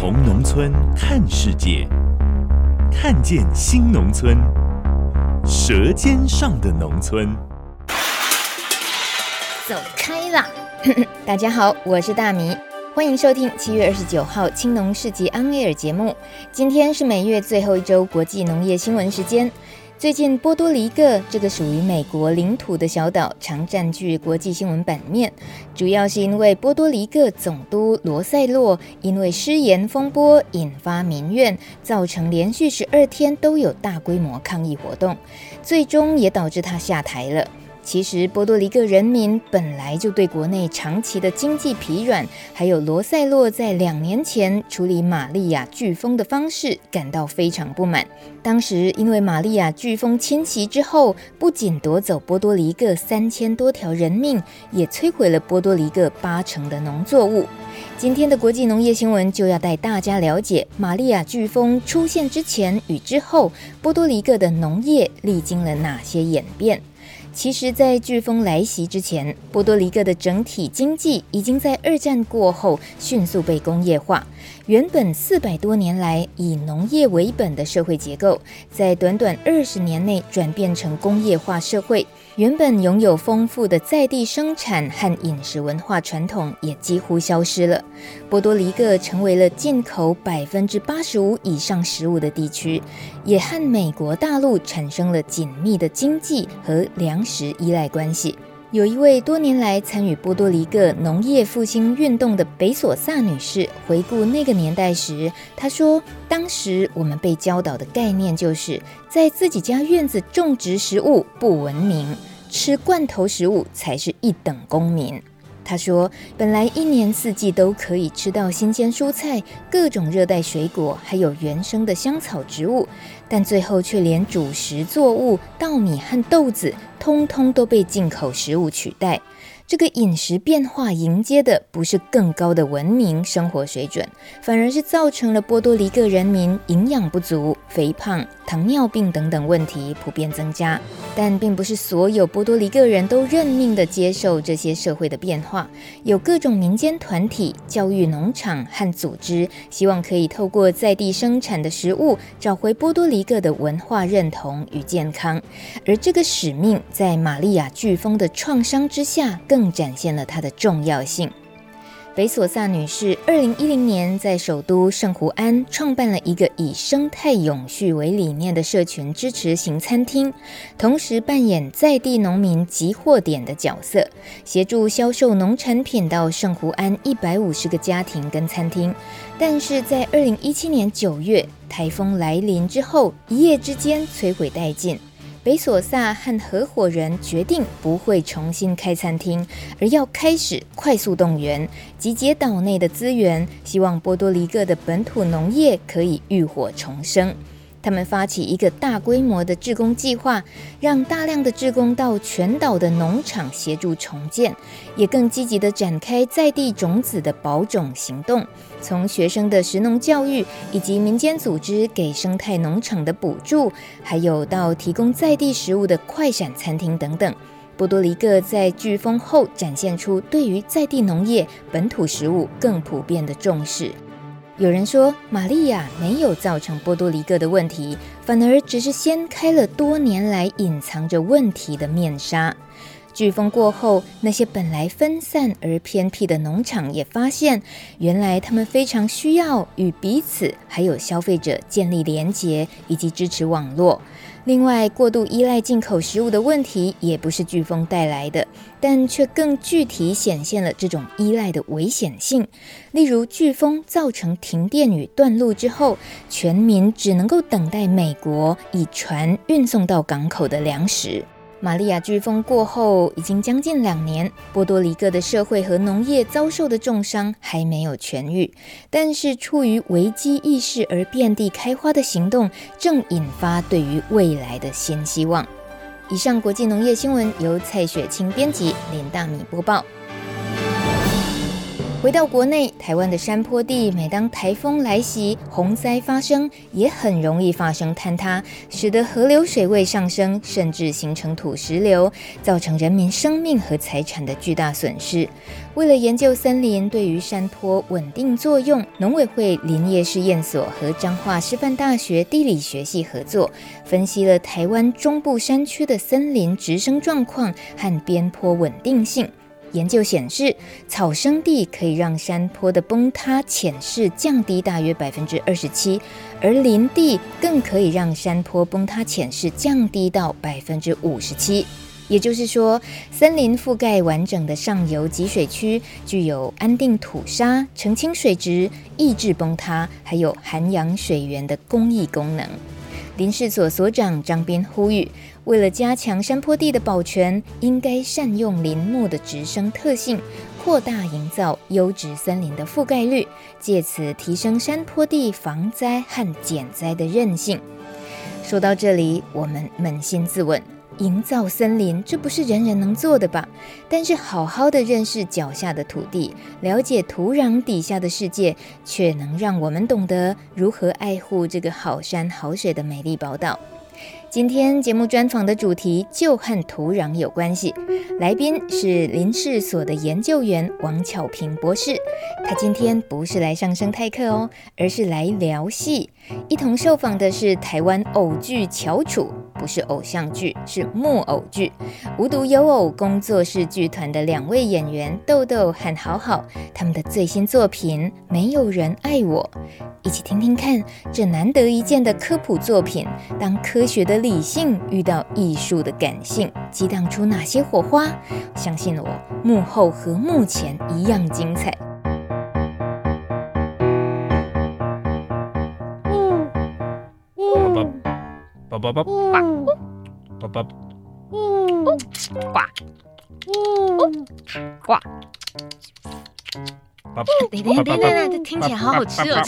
从农村看世界，看见新农村，舌尖上的农村。走开啦！大家好，我是大米，欢迎收听七月二十九号青农世纪安威尔节目。今天是每月最后一周国际农业新闻时间。最近，波多黎各这个属于美国领土的小岛常占据国际新闻版面，主要是因为波多黎各总督罗塞洛因为失言风波引发民怨，造成连续十二天都有大规模抗议活动，最终也导致他下台了。其实，波多黎各人民本来就对国内长期的经济疲软，还有罗塞洛在两年前处理玛利亚飓风的方式感到非常不满。当时，因为玛利亚飓风侵袭之后，不仅夺走波多黎各三千多条人命，也摧毁了波多黎各八成的农作物。今天的国际农业新闻就要带大家了解玛利亚飓风出现之前与之后，波多黎各的农业历经了哪些演变。其实，在飓风来袭之前，波多黎各的整体经济已经在二战过后迅速被工业化。原本四百多年来以农业为本的社会结构，在短短二十年内转变成工业化社会。原本拥有丰富的在地生产和饮食文化传统也几乎消失了。波多黎各成为了进口百分之八十五以上食物的地区，也和美国大陆产生了紧密的经济和粮食依赖关系。有一位多年来参与波多黎各农业复兴运动的北索萨女士回顾那个年代时，她说：“当时我们被教导的概念就是在自己家院子种植食物不文明，吃罐头食物才是一等公民。”他说：“本来一年四季都可以吃到新鲜蔬菜、各种热带水果，还有原生的香草植物。”但最后却连主食作物稻米和豆子，通通都被进口食物取代。这个饮食变化迎接的不是更高的文明生活水准，反而是造成了波多黎各人民营养不足、肥胖、糖尿病等等问题普遍增加。但并不是所有波多黎各人都认命地接受这些社会的变化，有各种民间团体、教育农场和组织，希望可以透过在地生产的食物，找回波多黎各的文化认同与健康。而这个使命在玛利亚飓风的创伤之下，更展现了它的重要性。北索萨女士二零一零年在首都圣胡安创办了一个以生态永续为理念的社群支持型餐厅，同时扮演在地农民集货点的角色，协助销售农产品到圣胡安一百五十个家庭跟餐厅。但是在二零一七年九月台风来临之后，一夜之间摧毁殆尽。维索萨和合伙人决定不会重新开餐厅，而要开始快速动员，集结岛内的资源，希望波多黎各的本土农业可以浴火重生。他们发起一个大规模的志工计划，让大量的志工到全岛的农场协助重建，也更积极地展开在地种子的保种行动。从学生的食农教育，以及民间组织给生态农场的补助，还有到提供在地食物的快闪餐厅等等，波多黎各在飓风后展现出对于在地农业、本土食物更普遍的重视。有人说，玛利亚没有造成波多黎各的问题，反而只是掀开了多年来隐藏着问题的面纱。飓风过后，那些本来分散而偏僻的农场也发现，原来他们非常需要与彼此还有消费者建立连结以及支持网络。另外，过度依赖进口食物的问题也不是飓风带来的，但却更具体显现了这种依赖的危险性。例如，飓风造成停电与断路之后，全民只能够等待美国以船运送到港口的粮食。玛利亚飓风过后，已经将近两年，波多黎各的社会和农业遭受的重伤还没有痊愈。但是，出于危机意识而遍地开花的行动，正引发对于未来的新希望。以上国际农业新闻由蔡雪清编辑，林大米播报。回到国内，台湾的山坡地每当台风来袭、洪灾发生，也很容易发生坍塌，使得河流水位上升，甚至形成土石流，造成人民生命和财产的巨大损失。为了研究森林对于山坡稳定作用，农委会林业试验所和彰化师范大学地理学系合作，分析了台湾中部山区的森林植生状况和边坡稳定性。研究显示，草生地可以让山坡的崩塌潜势降低大约百分之二十七，而林地更可以让山坡崩塌潜势降低到百分之五十七。也就是说，森林覆盖完整的上游集水区，具有安定土沙、澄清水质、抑制崩塌，还有涵养水源的公益功能。林试所所长张斌呼吁，为了加强山坡地的保全，应该善用林木的植生特性，扩大营造优质森林的覆盖率，借此提升山坡地防灾和减灾的韧性。说到这里，我们扪心自问。营造森林，这不是人人能做的吧？但是好好的认识脚下的土地，了解土壤底下的世界，却能让我们懂得如何爱护这个好山好水的美丽宝岛。今天节目专访的主题就和土壤有关系，来宾是林氏所的研究员王巧平博士。他今天不是来上生态课哦，而是来聊戏。一同受访的是台湾偶剧翘楚，不是偶像剧，是木偶剧。无独有偶工作室剧团的两位演员豆豆和好好，他们的最新作品《没有人爱我》，一起听听看这难得一见的科普作品，当科学的理性遇到艺术的感性，激荡出哪些火花？相信我，幕后和幕前一样精彩。叭叭叭呱，叭叭呱，叭叭呱，叭叭。等等等等，这听起来好好吃哦！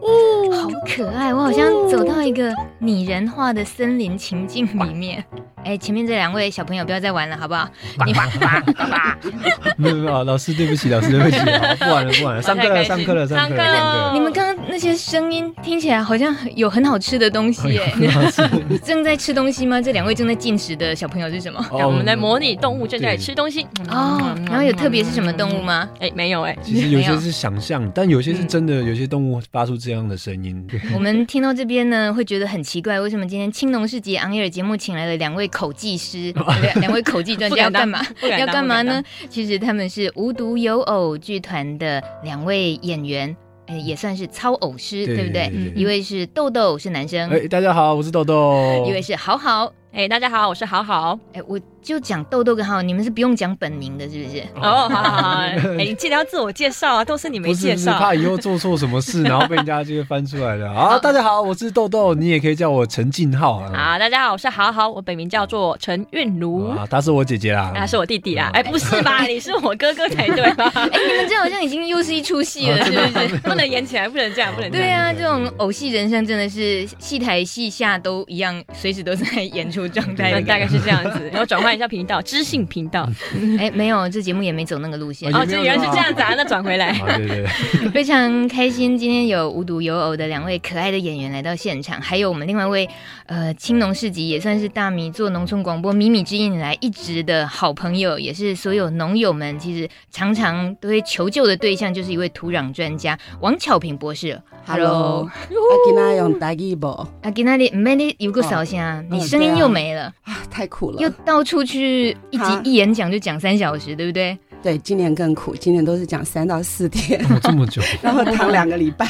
好可爱，我好像走到一个拟人化的森林情境里面。哎，前面这两位小朋友不要再玩了，好不好？你爸爸爸爸，没 有没有，老师对不起，老师对不起，不玩了不玩了，上课了上课了上课了。你们刚刚那些声音听起来好像有很好吃的东西耶，正在吃东西吗？这两位正在进食的小朋友是什么？让我们来模拟动物正在吃东西哦。然后有特别是什么动物吗？哎，没有哎。其实有些是想象，但有些是真的，有些动物发出这样的声音。我们听到这边呢，会觉得很奇怪，为什么今天青龙市集 On Air 节目请来了两位口技师，两位口技专家要干嘛？要干嘛呢？其实他们是无独有偶剧团的两位演员，也算是操偶师，对不对？一位是豆豆，是男生。哎，大家好，我是豆豆。一位是好好。哎，大家好，我是好好。哎，我就讲豆豆跟好好，你们是不用讲本名的，是不是？哦，好好好。哎，你记得要自我介绍啊，都是你没介绍。怕以后做错什么事，然后被人家这个翻出来的。好，大家好，我是豆豆，你也可以叫我陈静浩啊。好，大家好，我是好好，我本名叫做陈韵如。啊，她是我姐姐啦。她是我弟弟啦。哎，不是吧？你是我哥哥才对吧？哎，你们这好像已经又是一出戏了，是不是？不能演起来，不能这样，不能。对啊，这种偶戏人生真的是戏台戏下都一样，随时都在演出状态。大概是这样子，然后转换一下频道，知性频道。哎，没有，这节目也没走那个路线。哦，这原来是这样子啊，那转回来。对对对，非常开心，今天有无独有偶的两位可爱的演员来到现场，还有我们另外一位呃青农市集也算是大米做农村广播米米之音以来一直的好朋友，也是所有农友们其实常常都会求救的对象，就是一位土壤专家王巧平博士。Hello，阿吉娜用大吉不？阿吉娜你没你有个扫声，你声音又没了啊。太苦了，又到处去一集一演讲就讲三小时，对不对？对，今年更苦，今年都是讲三到四天，这么久，然后躺两个礼拜。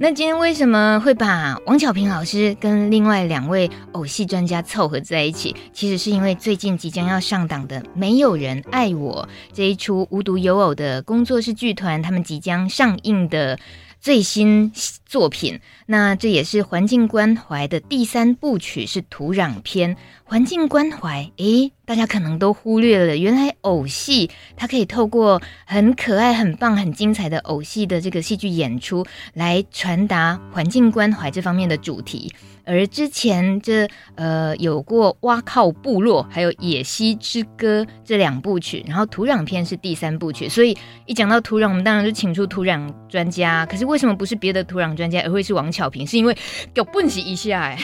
那今天为什么会把王巧平老师跟另外两位偶戏专家凑合在一起？其实是因为最近即将要上档的《没有人爱我》这一出无独有偶的工作室剧团，他们即将上映的。最新作品。那这也是环境关怀的第三部曲，是土壤篇。环境关怀，诶，大家可能都忽略了，原来偶戏它可以透过很可爱、很棒、很精彩的偶戏的这个戏剧演出，来传达环境关怀这方面的主题。而之前这呃有过挖靠部落，还有野溪之歌这两部曲，然后土壤篇是第三部曲，所以一讲到土壤，我们当然就请出土壤专家。可是为什么不是别的土壤专家，而会是王巧萍？是因为给我蹦极一下哎，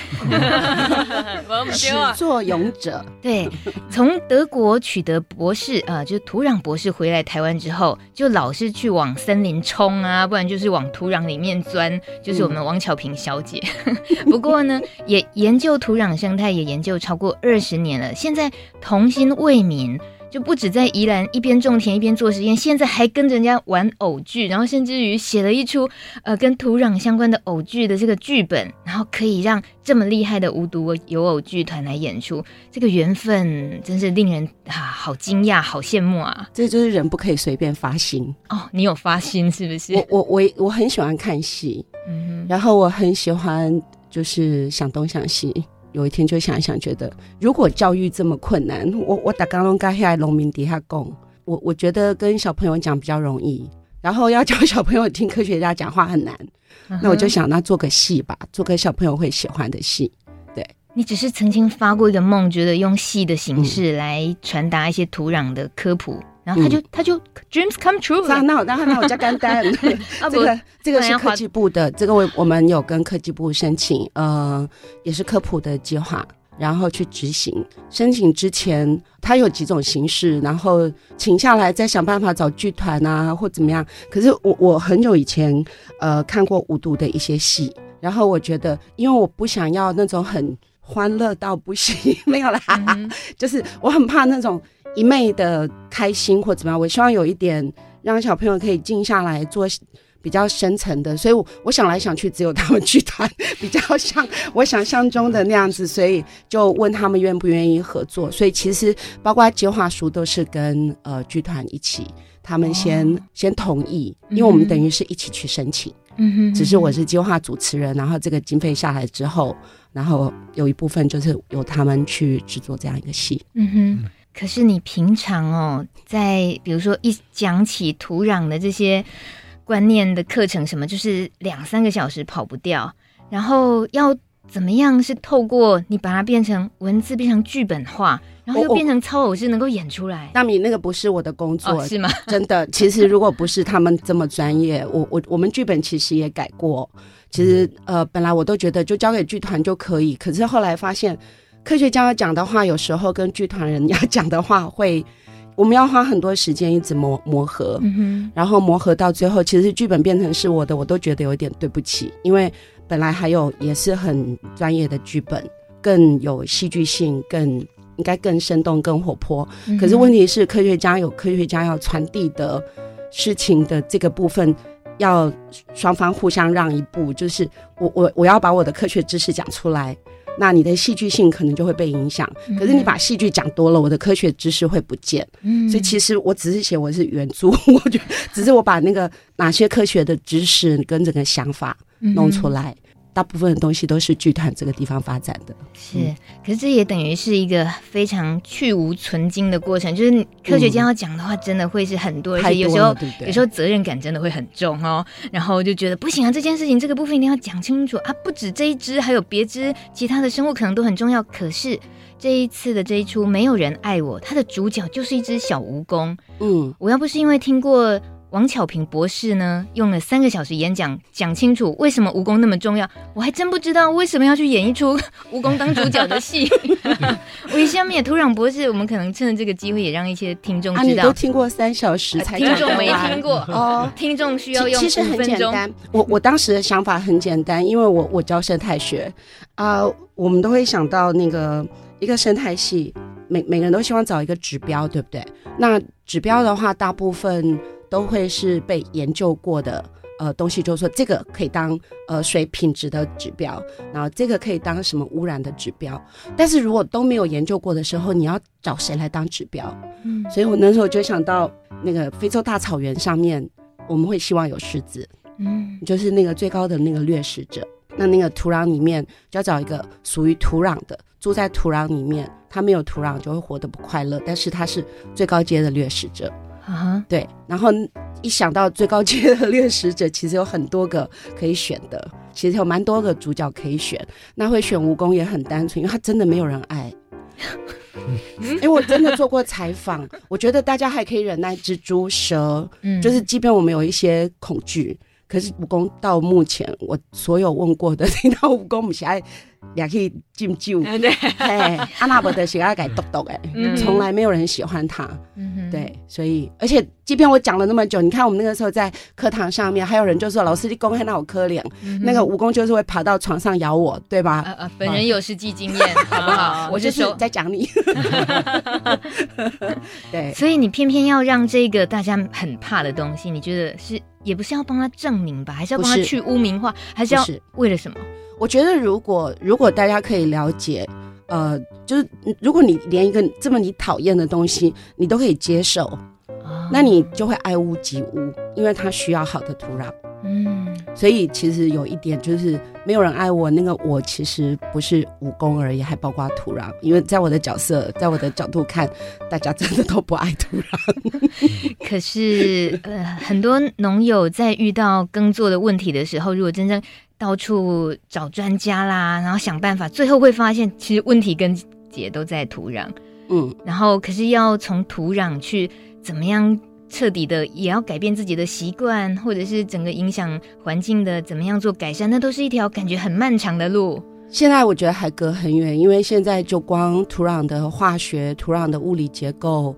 始作俑者。对，从德国取得博士啊、呃，就是土壤博士回来台湾之后，就老是去往森林冲啊，不然就是往土壤里面钻，就是我们王巧萍小姐。不过呢。也研究土壤生态，也研究超过二十年了。现在童心未泯，就不止在宜兰一边种田一边做实验，现在还跟着人家玩偶剧，然后甚至于写了一出呃跟土壤相关的偶剧的这个剧本，然后可以让这么厉害的无毒有偶剧团来演出，这个缘分真是令人啊好惊讶，好羡慕啊！这就是人不可以随便发心哦。你有发心是不是？我我我我很喜欢看戏，嗯哼，然后我很喜欢。就是想东想西，有一天就想一想，觉得如果教育这么困难，我我打刚龙刚下来农民底下供，我我觉得跟小朋友讲比较容易，然后要教小朋友听科学家讲话很难，嗯、那我就想那做个戏吧，做个小朋友会喜欢的戏。对，你只是曾经发过一个梦，觉得用戏的形式来传达一些土壤的科普。然后他就、嗯、他就 dreams come true 那。那那那我加干单。这个这个是科技部的，这个我我们有跟科技部申请，呃，也是科普的计划，然后去执行。申请之前，它有几种形式，然后请下来再想办法找剧团啊，或怎么样。可是我我很久以前呃看过五度的一些戏，然后我觉得，因为我不想要那种很欢乐到不行，没有啦，嗯、就是我很怕那种。一昧的开心或怎么样，我希望有一点让小朋友可以静下来做比较深层的，所以我，我想来想去，只有他们剧团比较像我想象中的那样子，所以就问他们愿不愿意合作。所以其实包括计划书都是跟呃剧团一起，他们先、哦、先同意，因为我们等于是一起去申请，嗯哼，只是我是计划主持人，然后这个经费下来之后，然后有一部分就是由他们去制作这样一个戏，嗯哼。可是你平常哦，在比如说一讲起土壤的这些观念的课程，什么就是两三个小时跑不掉，然后要怎么样是透过你把它变成文字，变成剧本化，然后又变成超偶是能够演出来。大米，那个不是我的工作，哦、是吗？真的，其实如果不是他们这么专业，我我我们剧本其实也改过。其实呃，本来我都觉得就交给剧团就可以，可是后来发现。科学家要讲的话，有时候跟剧团人要讲的话会，我们要花很多时间一直磨磨合，嗯，然后磨合到最后，其实剧本变成是我的，我都觉得有一点对不起，因为本来还有也是很专业的剧本，更有戏剧性，更应该更生动、更活泼。嗯，可是问题是，科学家有科学家要传递的事情的这个部分，要双方互相让一步，就是我我我要把我的科学知识讲出来。那你的戏剧性可能就会被影响，可是你把戏剧讲多了，我的科学知识会不见。嗯，所以其实我只是写我是原著，我觉得只是我把那个哪些科学的知识跟整个想法弄出来。大部分的东西都是剧团这个地方发展的，是，可是这也等于是一个非常去无存精的过程。就是科学家要讲的话，真的会是很多，嗯、而且有时候对对有时候责任感真的会很重哦。然后就觉得不行啊，这件事情这个部分一定要讲清楚啊，不止这一只，还有别只其他的生物可能都很重要。可是这一次的这一出没有人爱我，它的主角就是一只小蜈蚣。嗯，我要不是因为听过。王巧平博士呢，用了三个小时演讲，讲清楚为什么蜈蚣那么重要。我还真不知道为什么要去演一出 蜈蚣当主角的戏。我下面土壤博士，我们可能趁着这个机会，也让一些听众知道。啊，你都听过三小时才听众没听过哦，听众需要用其实很简单。我我当时的想法很简单，因为我我教生态学啊，呃，我们都会想到那个一个生态系，每每个人都希望找一个指标，对不对？那指标的话，大部分。都会是被研究过的呃东西，就是说这个可以当呃水品质的指标，然后这个可以当什么污染的指标。但是如果都没有研究过的时候，你要找谁来当指标？嗯，所以我那时候就想到那个非洲大草原上面，我们会希望有狮子，嗯，就是那个最高的那个掠食者。那那个土壤里面就要找一个属于土壤的，住在土壤里面，它没有土壤就会活得不快乐。但是它是最高阶的掠食者啊，对。然后一想到最高阶的掠食者，其实有很多个可以选的，其实有蛮多个主角可以选。那会选蜈蚣也很单纯，因为他真的没有人爱。因 为我真的做过采访，我觉得大家还可以忍耐蜘蛛、蛇，嗯，就是即便我们有一些恐惧。可是蜈蚣到目前，我所有问过的 听到蜈蚣，我们现在也可以进救。对，阿那伯的喜爱改豆豆哎，从来没有人喜欢他。嗯，对，所以而且即便我讲了那么久，你看我们那个时候在课堂上面，还有人就说老师你公开那我可怜，那个蜈蚣就是会爬到床上咬我，对吧？呃呃，本人有实际经验，好不好？我就是在讲你。对，所以你偏偏要让这个大家很怕的东西，你觉得是？也不是要帮他证明吧，还是要帮他去污名化，还是要为了什么？我觉得如果如果大家可以了解，呃，就是如果你连一个这么你讨厌的东西你都可以接受，哦，那你就会爱屋及乌，因为它需要好的土壤。嗯，所以其实有一点就是没有人爱我，那个我其实不是武功而已，还包括土壤。因为在我的角色，在我的角度看，大家真的都不爱土壤。可是，呃，很多农友在遇到耕作的问题的时候，如果真正到处找专家啦，然后想办法，最后会发现，其实问题跟结都在土壤。嗯，然后可是要从土壤去怎么样？彻底的也要改变自己的习惯，或者是整个影响环境的怎么样做改善，那都是一条感觉很漫长的路。现在我觉得还隔很远，因为现在就光土壤的化学、土壤的物理结构，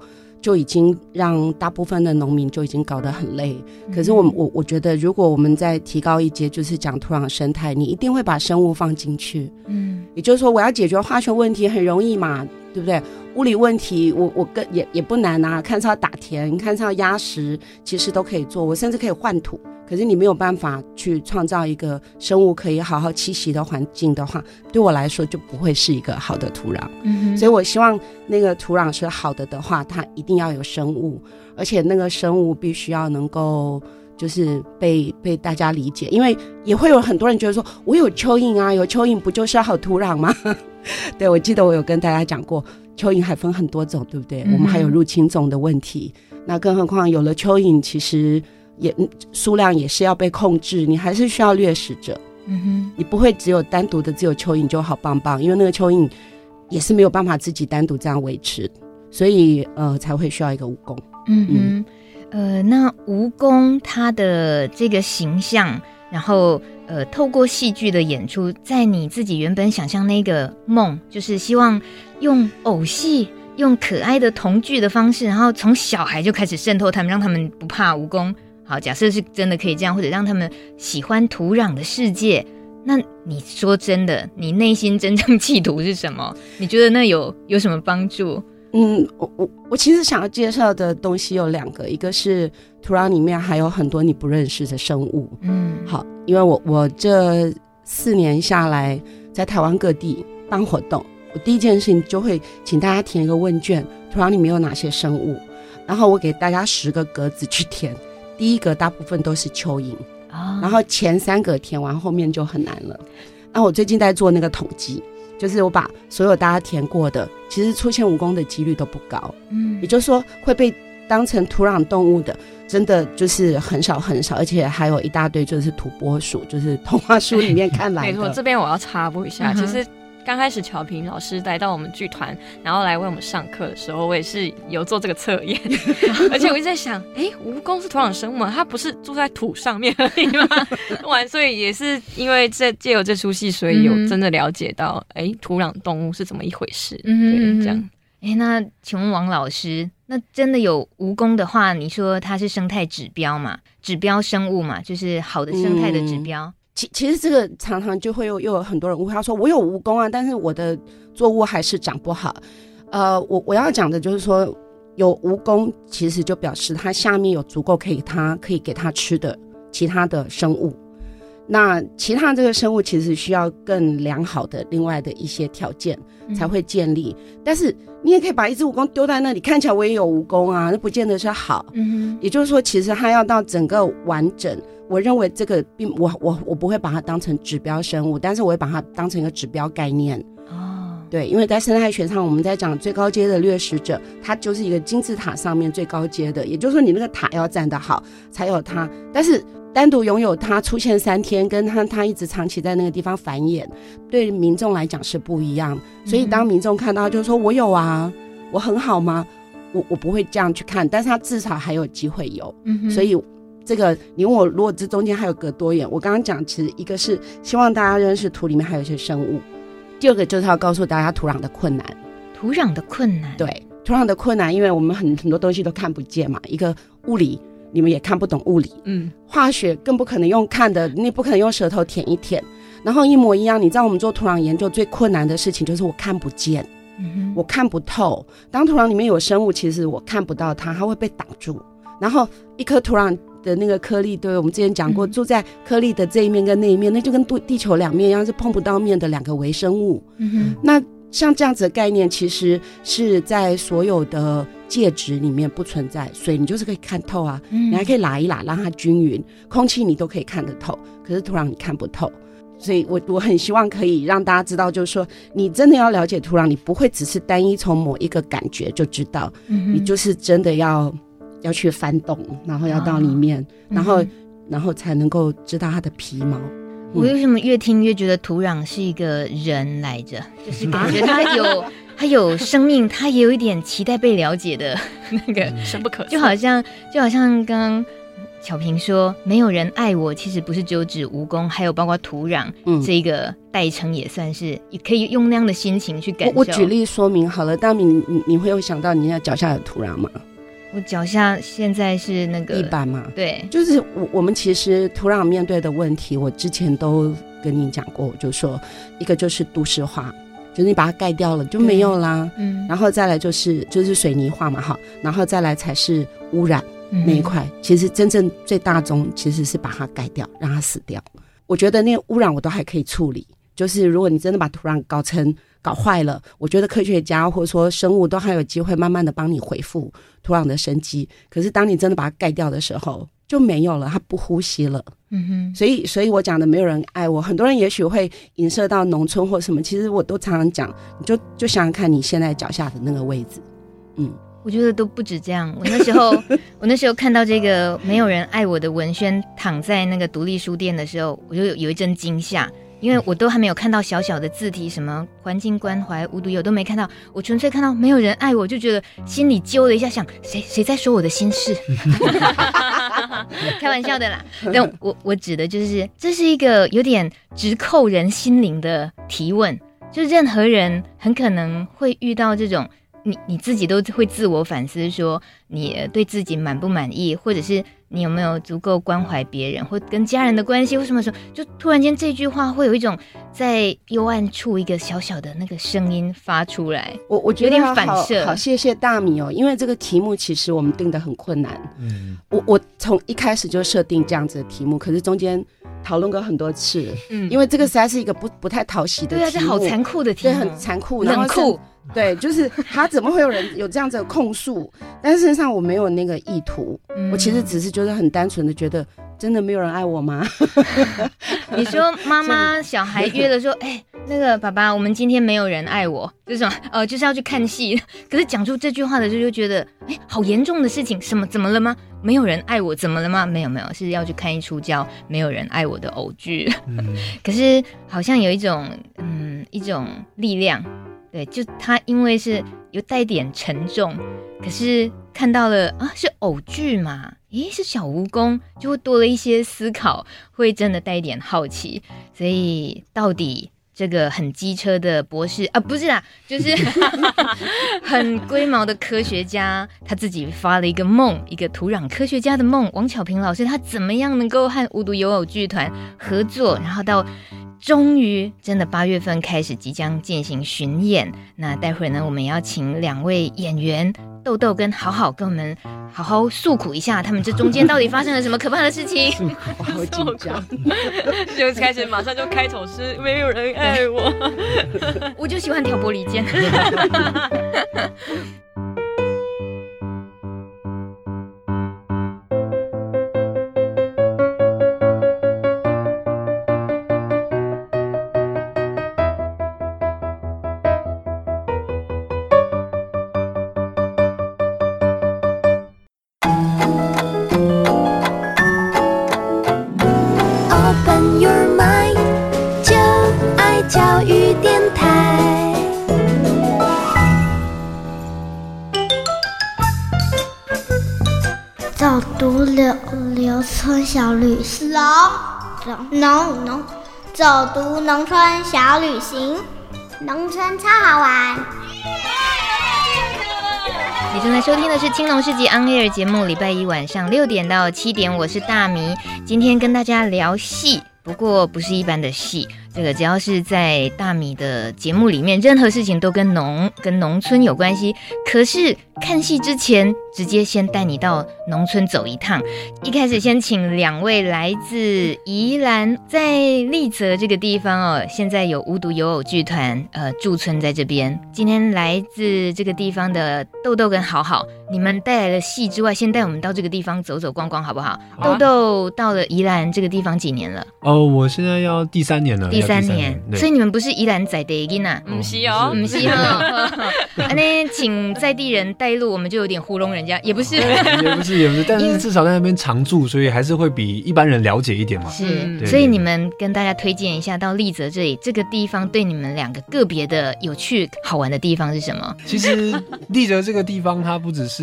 就已经让大部分的农民就已经搞得很累。可是我我我觉得，如果我们再提高一阶，就是讲土壤生态，你一定会把生物放进去。嗯，也就是说，我要解决化学问题很容易嘛，对不对？物理问题，我我跟也也不难啊，看是要打田，看是要压实，其实都可以做。我甚至可以换土，可是你没有办法去创造一个生物可以好好栖息的环境的话，对我来说就不会是一个好的土壤。嗯哼，所以我希望那个土壤是好的的话，它一定要有生物，而且那个生物必须要能够就是被被大家理解，因为也会有很多人觉得说，我有蚯蚓啊，有蚯蚓不就是好土壤吗？对，我记得我有跟大家讲过。蚯蚓还分很多种，对不对？嗯、我们还有入侵种的问题。那更何况有了蚯蚓，其实也数量也是要被控制。你还是需要掠食者。嗯哼，你不会只有单独的只有蚯蚓就好棒棒，因为那个蚯蚓也是没有办法自己单独这样维持，所以呃才会需要一个蜈蚣。嗯哼，嗯呃，那蜈蚣它的这个形象，然后。呃，透过戏剧的演出，在你自己原本想象那个梦，就是希望用偶戏、用可爱的童剧的方式，然后从小孩就开始渗透他们，让他们不怕蜈蚣。好，假设是真的可以这样，或者让他们喜欢土壤的世界。那你说真的，你内心真正企图是什么？你觉得那有有什么帮助？嗯，我我我其实想要介绍的东西有两个，一个是土壤里面还有很多你不认识的生物。嗯，好，因为我我这四年下来在台湾各地办活动，我第一件事情就会请大家填一个问卷，土壤里面有哪些生物，然后我给大家十个格子去填，第一个大部分都是蚯蚓，哦，然后前三个填完后面就很难了。那我最近在做那个统计。就是我把所有大家填过的，其实出现蜈蚣的几率都不高，嗯，也就是说会被当成土壤动物的，真的就是很少很少，而且还有一大堆就是土拨鼠，就是童话书里面看来的。没错，这边我要插播一下，其实。刚开始乔平老师来到我们剧团，然后来为我们上课的时候，我也是有做这个测验，而且我一直在想，哎，蜈蚣是土壤生物吗？它不是住在土上面而已吗？完，所以也是因为这借由这出戏，所以有真的了解到，哎，土壤动物是怎么一回事。嗯，对，这样。哎，那请问王老师，那真的有蜈蚣的话，你说它是生态指标嘛？指标生物嘛？就是好的生态的指标。嗯其其实这个常常就会有又有很多人误会，他说我有蜈蚣啊，但是我的作物还是长不好。呃，我我要讲的就是说，有蜈蚣其实就表示它下面有足够可以它可以给它吃的其他的生物。那其他这个生物其实需要更良好的另外的一些条件才会建立。嗯、但是你也可以把一只蜈蚣丢在那里，看起来我也有蜈蚣啊，那不见得是好。嗯哼，也就是说，其实它要到整个完整。我认为这个并我我我不会把它当成指标生物，但是我会把它当成一个指标概念。哦，对，因为在生态学上，我们在讲最高阶的掠食者，它就是一个金字塔上面最高阶的，也就是说你那个塔要站得好才有它。但是单独拥有它出现三天，跟它它一直长期在那个地方繁衍，对民众来讲是不一样。所以当民众看到，就是说我有啊，我很好吗？我我不会这样去看，但是它至少还有机会有。嗯哼，所以。这个你问我，如果这中间还有隔多远？我刚刚讲，其实一个是希望大家认识土里面还有一些生物，第二个就是要告诉大家土壤的困难。土壤的困难，对，土壤的困难，因为我们很很多东西都看不见嘛。一个物理，你们也看不懂物理，嗯，化学更不可能用看的，你不可能用舌头舔一舔。然后一模一样，你知道我们做土壤研究最困难的事情就是我看不见，嗯，我看不透。当土壤里面有生物，其实我看不到它，它会被挡住。然后一颗土壤。的那个颗粒，对，我们之前讲过，住在颗粒的这一面跟那一面，那就跟地地球两面一样，是碰不到面的两个微生物。嗯哼，那像这样子的概念，其实是在所有的介质里面不存在。水你就是可以看透啊，你还可以拉一拉，让它均匀。空气你都可以看得透，可是土壤你看不透。所以我我很希望可以让大家知道，就是说，你真的要了解土壤，你不会只是单一从某一个感觉就知道，你就是真的要。要去翻动，然后要到里面，哦、然后、嗯、然后才能够知道它的皮毛。我为什么越听越觉得土壤是一个人来着？就是感觉它有 它有生命，它也有一点期待被了解的那个深不可，就好像就好像刚刚巧平说，没有人爱我，其实不是只有指蜈蚣，还有包括土壤、嗯、这一个代称，也算是也可以用那样的心情去感受。我，我举例说明好了，大米，你你会有想到你那脚下的土壤吗？我脚下现在是那个地板嘛？对，就是我我们其实土壤面对的问题，我之前都跟你讲过，就说一个就是都市化，就是你把它盖掉了就没有啦，嗯，然后再来就是就是水泥化嘛，哈，然后再来才是污染那一块。嗯、其实真正最大宗其实是把它盖掉，让它死掉。我觉得那个污染我都还可以处理，就是如果你真的把土壤搞成。搞坏了，我觉得科学家或者说生物都还有机会慢慢的帮你恢复土壤的生机。可是当你真的把它盖掉的时候，就没有了，它不呼吸了。嗯哼。所以，所以我讲的没有人爱我，很多人也许会影射到农村或什么，其实我都常常讲，你就就想想看你现在脚下的那个位置。嗯，我觉得都不止这样。我那时候，我那时候看到这个没有人爱我的文轩躺在那个独立书店的时候，我就有有一阵惊吓。因为我都还没有看到小小的字体，什么环境关怀、无独有都没看到，我纯粹看到没有人爱我，就觉得心里揪了一下，想谁谁在说我的心事？开玩笑的啦，但我我指的就是这是一个有点直扣人心灵的提问，就任何人很可能会遇到这种，你你自己都会自我反思，说你对自己满不满意，或者是。你有没有足够关怀别人，或跟家人的关系，或什么时候，就突然间这句话会有一种在幽暗处一个小小的那个声音发出来。我我觉得有点反射。好，谢谢大米哦，因为这个题目其实我们定得很困难。嗯，我我从一开始就设定这样子的题目，可是中间讨论过很多次。嗯，因为这个实在是一个不不太讨喜的题目。对啊，这好残酷的题目，对，很残酷，冷酷。对，就是他怎么会有人有这样子的控诉？但事实际上我没有那个意图，嗯、我其实只是就是很单纯的觉得，真的没有人爱我吗？你说妈妈小孩约了说，哎、欸，那个爸爸，我们今天没有人爱我，就是什么呃就是要去看戏。可是讲出这句话的时候就觉得，哎、欸，好严重的事情，什么怎么了吗？没有人爱我，怎么了吗？没有没有，是要去看一出叫《没有人爱我》的偶剧。嗯、可是好像有一种嗯一种力量。对，就他因为是有带点沉重，可是看到了啊，是偶剧嘛？咦，是小蜈蚣，就会多了一些思考，会真的带一点好奇。所以到底这个很机车的博士啊，不是啦，就是 很龟毛的科学家，他自己发了一个梦，一个土壤科学家的梦。王巧萍老师，他怎么样能够和无独有偶剧团合作，然后到。终于，真的八月份开始即将进行巡演。那待会儿呢，我们要请两位演员豆豆跟好好跟我们好好诉苦一下，他们这中间到底发生了什么可怕的事情？我好紧张，就开始马上就开头是，没有人爱我，我就喜欢挑拨离间。走农农，走读农村小旅行，农村超好玩。你正在收听的是青龙世纪 On Air 节目，礼拜一晚上六点到七点，我是大米，今天跟大家聊戏，不过不是一般的戏。这个只要是在大米的节目里面，任何事情都跟农跟农村有关系。可是看戏之前，直接先带你到农村走一趟。一开始先请两位来自宜兰，在丽泽这个地方哦，现在有无独有偶剧团呃驻村在这边。今天来自这个地方的豆豆跟好好，你们带来了戏之外，先带我们到这个地方走走逛逛好不好？好啊、豆豆到了宜兰这个地方几年了？哦，我现在要第三年了。第三年，所以你们不是宜兰在地人呐？不是哦，不是哈。那请在地人带路，我们就有点糊弄人家，也不是，也不是，也不是。但是至少在那边常住，所以还是会比一般人了解一点嘛。是，所以你们跟大家推荐一下，到丽泽这里这个地方，对你们两个个别的有趣好玩的地方是什么？其实丽泽这个地方，它不只是。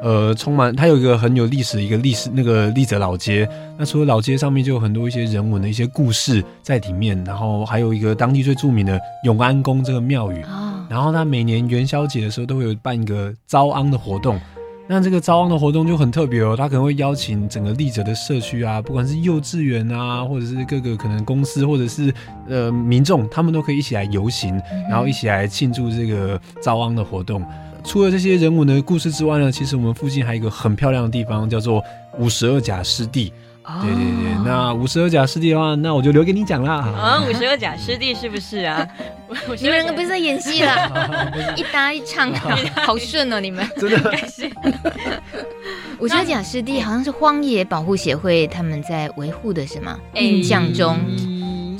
呃，充满它有一个很有历史的一个历史那个丽泽老街，那除了老街上面就有很多一些人文的一些故事在里面，然后还有一个当地最著名的永安宫这个庙宇，然后它每年元宵节的时候都会有办一个招安的活动，那这个招安的活动就很特别哦，它可能会邀请整个丽泽的社区啊，不管是幼稚园啊，或者是各个可能公司或者是呃民众，他们都可以一起来游行，然后一起来庆祝这个招安的活动。除了这些人文的故事之外呢，其实我们附近还有一个很漂亮的地方，叫做五十二甲湿地。Oh. 对对对，那五十二甲湿地的话，那我就留给你讲啦。啊，五十二甲湿地是不是啊？你们两个不是在演戏了？一搭一唱，好顺哦，你们真的。五十二甲湿地好像是荒野保护协会他们在维护的，是吗？印象中。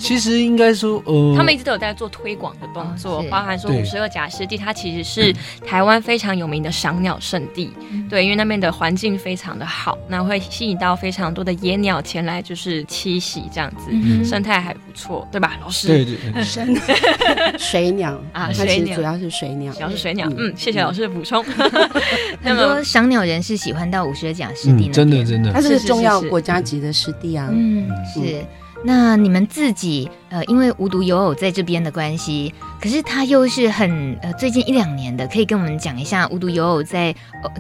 其实应该说，呃，他们一直都有在做推广的动作，哦、包含说五十二甲湿地，它其实是台湾非常有名的赏鸟圣地。嗯、对，因为那边的环境非常的好，那会吸引到非常多的野鸟前来，就是栖息这样子，嗯、生态还不错，对吧，老师？对对对，生 水鸟。啊，水鸟。主要是水鸟，主要是水鸟。嗯，谢谢老师的补充。很多赏鸟人是喜欢到五十二甲湿地、嗯，真的真的，它是重要国家级的湿地啊。嗯，是。那你们自己呃，因为无独有偶在这边的关系，可是他又是很呃最近一两年的，可以跟我们讲一下无独有偶在、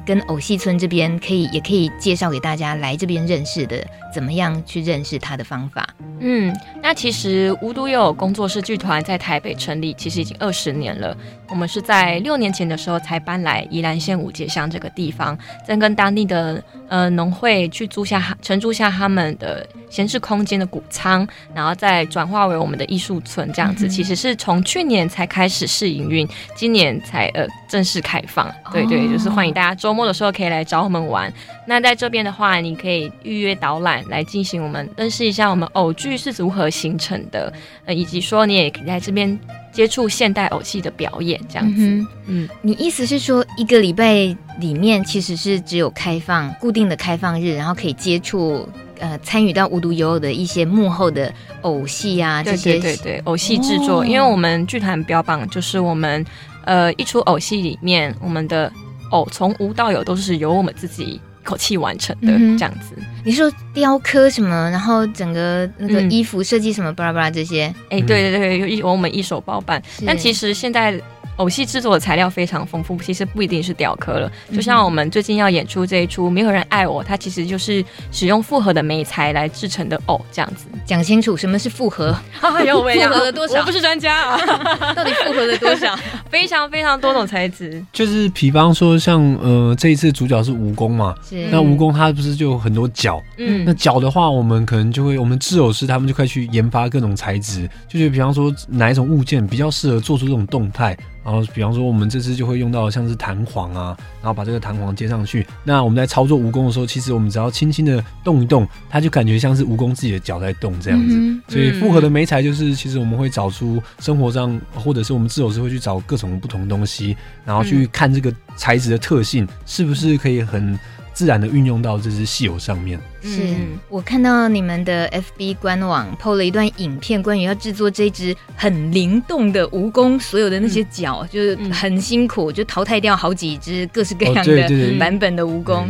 跟偶戏村这边，可以也可以介绍给大家来这边认识的，怎么样去认识他的方法？嗯，那其实无独有偶工作室剧团在台北成立，其实已经二十年了。我们是在六年前的时候才搬来宜兰县五结乡这个地方，再跟当地的呃农会去租下承租下他们的闲置空间的谷仓，然后再转化为我们的艺术村这样子。嗯、其实是从去年才开始试营运，今年才呃正式开放。哦、对对，就是欢迎大家周末的时候可以来找我们玩。那在这边的话，你可以预约导览来进行我们认识一下我们偶剧是如何形成的，呃，以及说你也可以在这边。接触现代偶戏的表演，这样子。嗯，嗯，你意思是说，一个礼拜里面其实是只有开放固定的开放日，然后可以接触呃参与到无独有偶的一些幕后的偶戏啊这些。对对对对，偶戏制作，哦、因为我们剧团标榜就是我们呃一出偶戏里面，我们的偶从无到有都是由我们自己。一口气完成的这样子，你说雕刻什么，然后整个那个衣服设计什么，巴拉巴拉这些，哎，对对对，有一我们一手包办，但其实现在。偶戏制作的材料非常丰富，其实不一定是雕刻了。就像我们最近要演出这一出《没有人爱我》，它其实就是使用复合的媒材来制成的偶，这样子。讲清楚什么是复合？有复合了多少？我不是专家啊，到底复合了多少？非常非常多种材质。就是比方说像，像呃，这一次主角是蜈蚣嘛，是那蜈蚣它不是就有很多角？嗯，那角的话，我们可能就会，我们制偶师他们就可以去研发各种材质，就是比方说哪一种物件比较适合做出这种动态。然后，比方说，我们这次就会用到像是弹簧啊，然后把这个弹簧接上去。那我们在操作蜈蚣的时候，其实我们只要轻轻的动一动，它就感觉像是蜈蚣自己的脚在动这样子。嗯、所以复合的媒材就是，其实我们会找出生活上，或者是我们自首师会去找各种不同的东西，然后去看这个材质的特性是不是可以很。自然的运用到这只戏偶上面。是。我看到你们的 FB 官网 PO 了一段影片，关于要制作这只很灵动的蜈蚣，所有的那些脚、嗯、就是很辛苦，就淘汰掉好几只各式各样的版本的蜈蚣。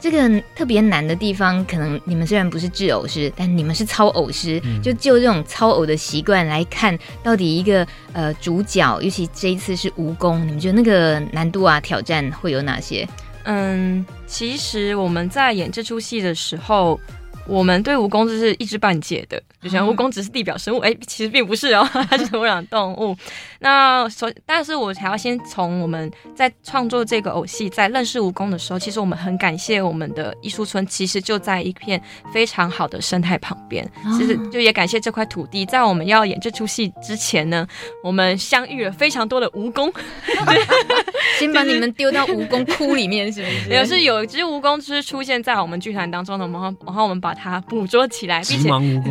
这个特别难的地方，可能你们虽然不是制偶师，但你们是操偶师，嗯、就就这种操偶的习惯来看，到底一个呃主角，尤其这一次是蜈蚣，你们觉得那个难度啊挑战会有哪些？嗯，其实我们在演这出戏的时候。我们对蜈蚣就是一知半解的，就像蜈蚣只是地表生物，哎、欸，其实并不是哦，它是土壤动物。那所，但是我还要先从我们在创作这个偶戏，在认识蜈蚣的时候，其实我们很感谢我们的艺术村，其实就在一片非常好的生态旁边。其实就也感谢这块土地，在我们要演这出戏之前呢，我们相遇了非常多的蜈蚣，先把你们丢到蜈蚣窟里面，是不是？也是有一只蜈蚣，就是出现在我们剧团当中的，然后然后我们把它。捕捉起来，并且，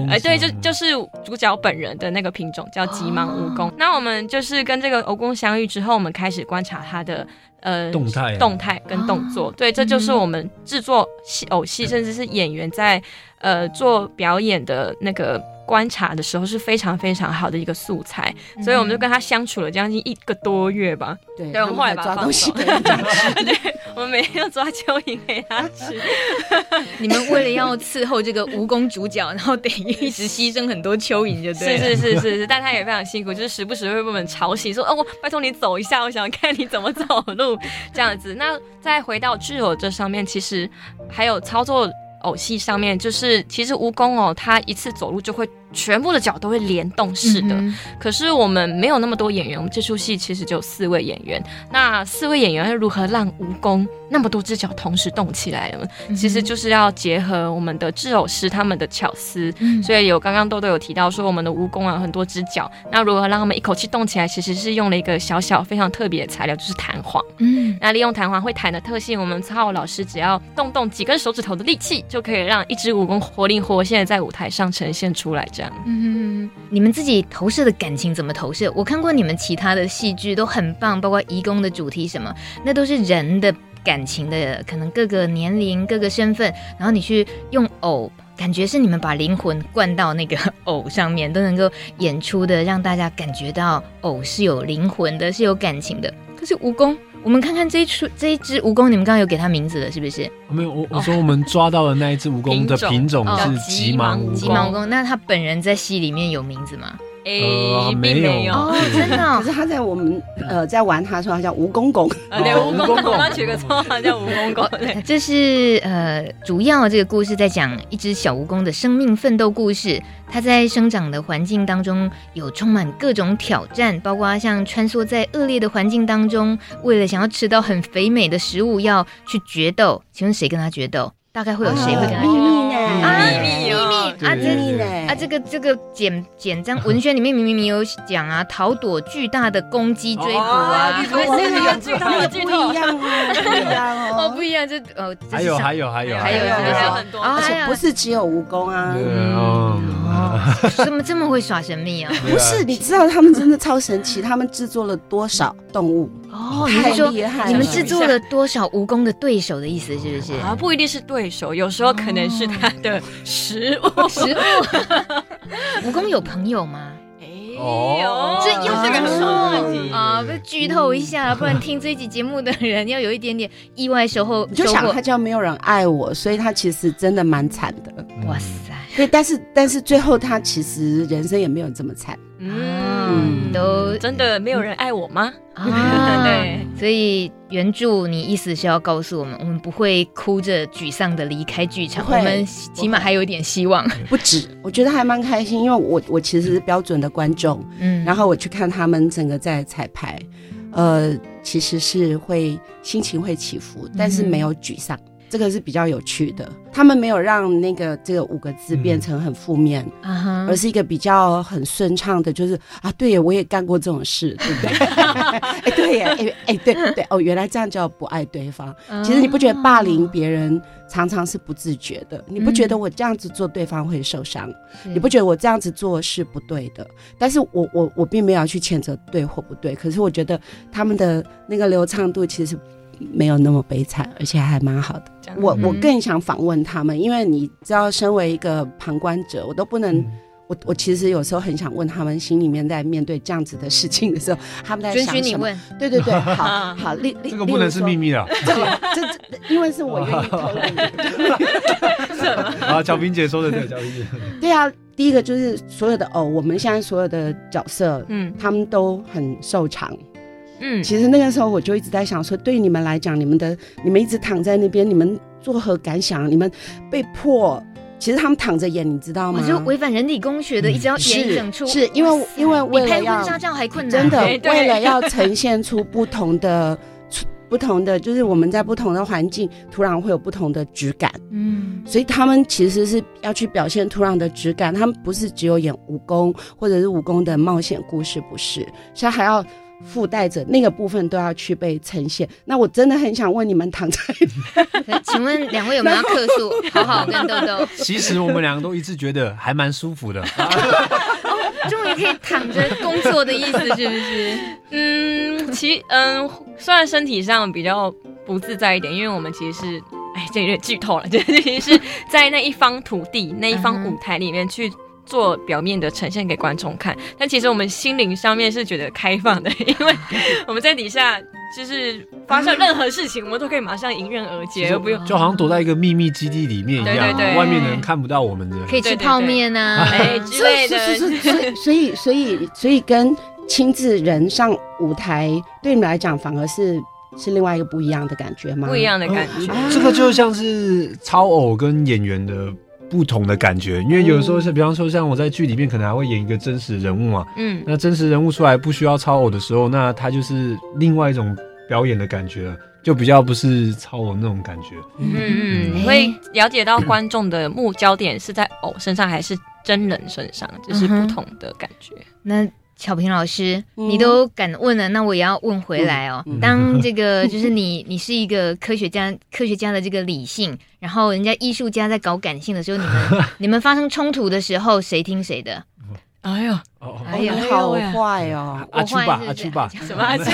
哎，对，就就是主角本人的那个品种叫急忙蜈蚣。那我们就是跟这个蜈蚣相遇之后，我们开始观察它的呃动态、动态跟动作。对，这就是我们制作戏偶戏，甚至是演员在呃做表演的那个。观察的时候是非常非常好的一个素材，嗯、所以我们就跟他相处了将近一个多月吧。对，对，我们后来把他抓东西给他吃。对，我们每天要抓蚯蚓给他吃。你们为了要伺候这个蜈蚣主角，然后得一直牺牲很多蚯蚓，就对。是是是是是，但他也非常辛苦，就是时不时会被我们吵醒，说：“哦，我拜托你走一下，我想看你怎么走路。”这样子。那再回到挚友这上面，其实还有操作偶戏上面，就是其实蜈蚣哦，它一次走路就会。全部的脚都会联动式的，嗯、可是我们没有那么多演员，我们这出戏其实只有四位演员。那四位演员要如何让蜈蚣那么多只脚同时动起来呢？嗯、其实就是要结合我们的制偶师他们的巧思。嗯、所以有刚刚豆豆有提到说，我们的蜈蚣啊很多只脚，那如何让他们一口气动起来？其实是用了一个小小非常特别的材料，就是弹簧。嗯，那利用弹簧会弹的特性，我们操老师只要动动几根手指头的力气，就可以让一只蜈蚣活灵活现的在舞台上呈现出来。这样，嗯，你们自己投射的感情怎么投射？我看过你们其他的戏剧都很棒，包括移工的主题什么，那都是人的感情的，可能各个年龄、各个身份，然后你去用偶，感觉是你们把灵魂灌到那个偶上面，都能够演出的，让大家感觉到偶是有灵魂的，是有感情的。可是蜈蚣。我们看看这一出这一只蜈蚣，你们刚刚有给它名字了，是不是？没有，我我说我们抓到的那一只蜈蚣的品种是棘芒蜈蚣。棘芒蜈蚣，那它本人在戏里面有名字吗？诶，并没有哦，真的。可是他在我们呃在玩他说他叫蜈公公，对，蜈公公，他取个绰号叫蜈公公。对，这是呃主要这个故事在讲一只小蜈蚣的生命奋斗故事。它在生长的环境当中有充满各种挑战，包括像穿梭在恶劣的环境当中，为了想要吃到很肥美的食物，要去决斗。请问谁跟他决斗？大概会有谁会跟他决斗？秘密呢？啊，秘密哦。啊，这啊，这个这个简简章文宣里面明明明有讲啊，逃躲巨大的公鸡追捕啊，那个有剧透，那个不一样哦，不一样哦，不一样，这哦，还有还有还有还有还有很多，而且不是只有蜈蚣啊，哦，怎么这么会耍神秘啊？不是，你知道他们真的超神奇，他们制作了多少动物？哦，太厉害了！你们制作了多少蜈蚣的对手的意思是不是？啊，不一定是对手，有时候可能是他的食物。食物，蜈蚣有朋友吗？哎呦，这又不能说啊！不剧透一下，不然听这一集节目的人要有一点点意外收获。就想他叫没有人爱我，所以他其实真的蛮惨的。哇塞！对，但是但是最后他其实人生也没有这么惨。嗯，都真的没有人爱我吗？啊，对，所以原著你意思是要告诉我们，我们不会哭着沮丧的离开剧场，我们起码还有一点希望。不止，我觉得还蛮开心，因为我我其实是标准的观众，嗯，然后我去看他们整个在彩排，呃，其实是会心情会起伏，但是没有沮丧。这个是比较有趣的，他们没有让那个这个五个字变成很负面，嗯、而是一个比较很顺畅的，就是啊，对呀，我也干过这种事，对不对？哎，对呀，哎哎，对对哦，原来这样叫不爱对方。其实你不觉得霸凌别人常常是不自觉的？你不觉得我这样子做对方会受伤？嗯、你不觉得我这样子做是不对的？但是我我我并没有去谴责对或不对，可是我觉得他们的那个流畅度其实是。没有那么悲惨，而且还蛮好的。我我更想访问他们，因为你知道，身为一个旁观者，我都不能，我我其实有时候很想问他们，心里面在面对这样子的事情的时候，他们在想什么？你问。对对对，好 好，例例这个不能是秘密 了。这这因为是我愿意透露的。啊，小平姐说的对，小平姐。对啊，第一个就是所有的哦，我们现在所有的角色，嗯，他们都很瘦长。嗯，其实那个时候我就一直在想说，对你们来讲，你们的你们一直躺在那边，你们作何感想？你们被迫。其实他们躺着演，你知道吗？就违反人体工学的，一直要演一整出，是因为因为为了要真的 为了要呈现出不同的不同的，就是我们在不同的环境，土壤会有不同的质感。嗯，所以他们其实是要去表现土壤的质感，他们不是只有演武功或者是武功的冒险故事，不是，所以还要。附带着那个部分都要去被呈现，那我真的很想问你们躺在，请问两位有没有要客诉？好好跟豆豆。其实我们两个都一致觉得还蛮舒服的，哦，终于可以躺着工作的意思是不是？嗯，其嗯，虽然身体上比较不自在一点，因为我们其实是，哎，这有点剧透了，就其实是在那一方土地、那一方舞台里面去。做表面的呈现给观众看，但其实我们心灵上面是觉得开放的，因为我们在底下就是发生任何事情，我们都可以马上迎刃而解，而不用就好像躲在一个秘密基地里面一样，外面的人看不到我们的，可以吃泡面啊，哎 之类的。所以所以所以所以跟亲自人上舞台，对你们来讲反而是是另外一个不一样的感觉吗？不一样的感觉，嗯、这个就像是超偶跟演员的。不同的感觉，因为有的时候是，比方说像我在剧里面可能还会演一个真实人物嘛，嗯，那真实人物出来不需要超偶的时候，那他就是另外一种表演的感觉了，就比较不是超偶那种感觉。嗯嗯，你会了解到观众的目焦点是在偶身上还是真人身上，就是不同的感觉。那。巧平老师，你都敢问了，那我也要问回来哦。当这个 就是你，你是一个科学家，科学家的这个理性，然后人家艺术家在搞感性的时候，你们 你们发生冲突的时候，谁听谁的？哎呀，哎呀，好坏哦！阿丘吧，阿丘吧，什么阿丘？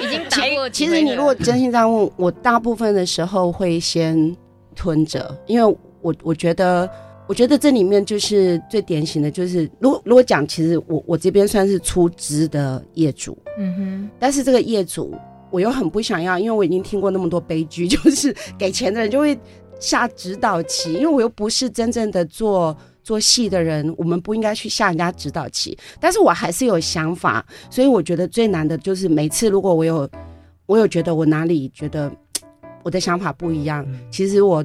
已经打过。其实你如果真心这样问，我大部分的时候会先吞着，因为我我觉得。我觉得这里面就是最典型的，就是如果如果讲，其实我我这边算是出资的业主，嗯哼，但是这个业主我又很不想要，因为我已经听过那么多悲剧，就是给钱的人就会下指导棋，因为我又不是真正的做做戏的人，我们不应该去下人家指导棋，但是我还是有想法，所以我觉得最难的就是每次如果我有我有觉得我哪里觉得我的想法不一样，其实我。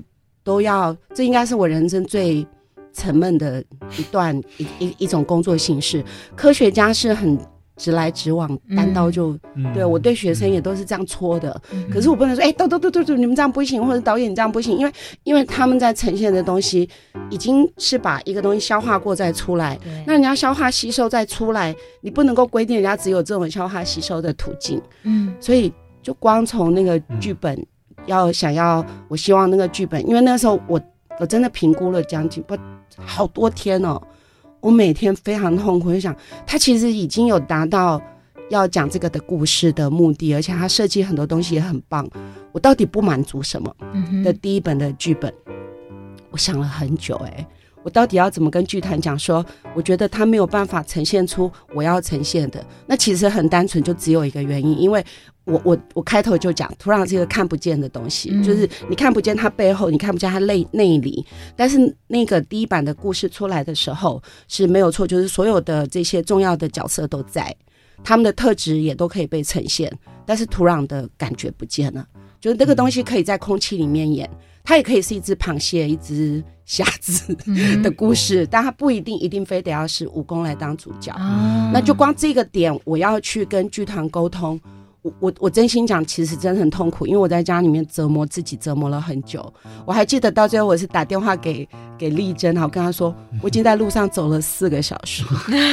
都要，这应该是我人生最沉闷的一段一一一种工作形式。科学家是很直来直往，单刀就，嗯、对我对学生也都是这样戳的。嗯、可是我不能说，哎，都都都都都，你们这样不行，或者导演你这样不行，因为因为他们在呈现的东西已经是把一个东西消化过再出来，那人家消化吸收再出来，你不能够规定人家只有这种消化吸收的途径。嗯，所以就光从那个剧本。嗯要想要，我希望那个剧本，因为那时候我我真的评估了将近不好多天哦，我每天非常痛苦，就想他其实已经有达到要讲这个的故事的目的，而且他设计很多东西也很棒，我到底不满足什么？的第一本的剧本，我想了很久，哎，我到底要怎么跟剧团讲说？我觉得他没有办法呈现出我要呈现的，那其实很单纯，就只有一个原因，因为。我我我开头就讲，土壤是一个看不见的东西，嗯、就是你看不见它背后，你看不见它内内里。但是那个第一版的故事出来的时候是没有错，就是所有的这些重要的角色都在，他们的特质也都可以被呈现，但是土壤的感觉不见了。就是那个东西可以在空气里面演，它也可以是一只螃蟹、一只虾子的故事，嗯、但他不一定一定非得要是武功来当主角。嗯、那就光这个点，我要去跟剧团沟通。我我我真心讲，其实真的很痛苦，因为我在家里面折磨自己，折磨了很久。我还记得到最后，我是打电话给给丽珍，然后跟她说，我已经在路上走了四个小时。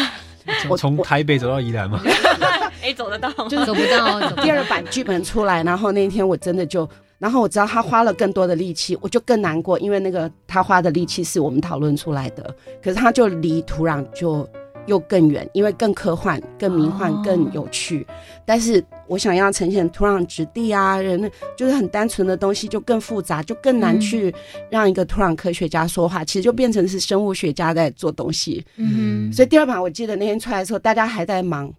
我从台北走到宜兰吗？哎，走得到，就是走不到。第二版剧本出来，然后那天我真的就，然后我知道他花了更多的力气，我就更难过，因为那个他花的力气是我们讨论出来的，可是他就离土壤就又更远，因为更科幻、更迷幻、更有趣。但是我想要呈现土壤质地啊，人就是很单纯的东西，就更复杂，就更难去让一个土壤科学家说话。其实就变成是生物学家在做东西。嗯，所以第二版我记得那天出来的时候，大家还在忙，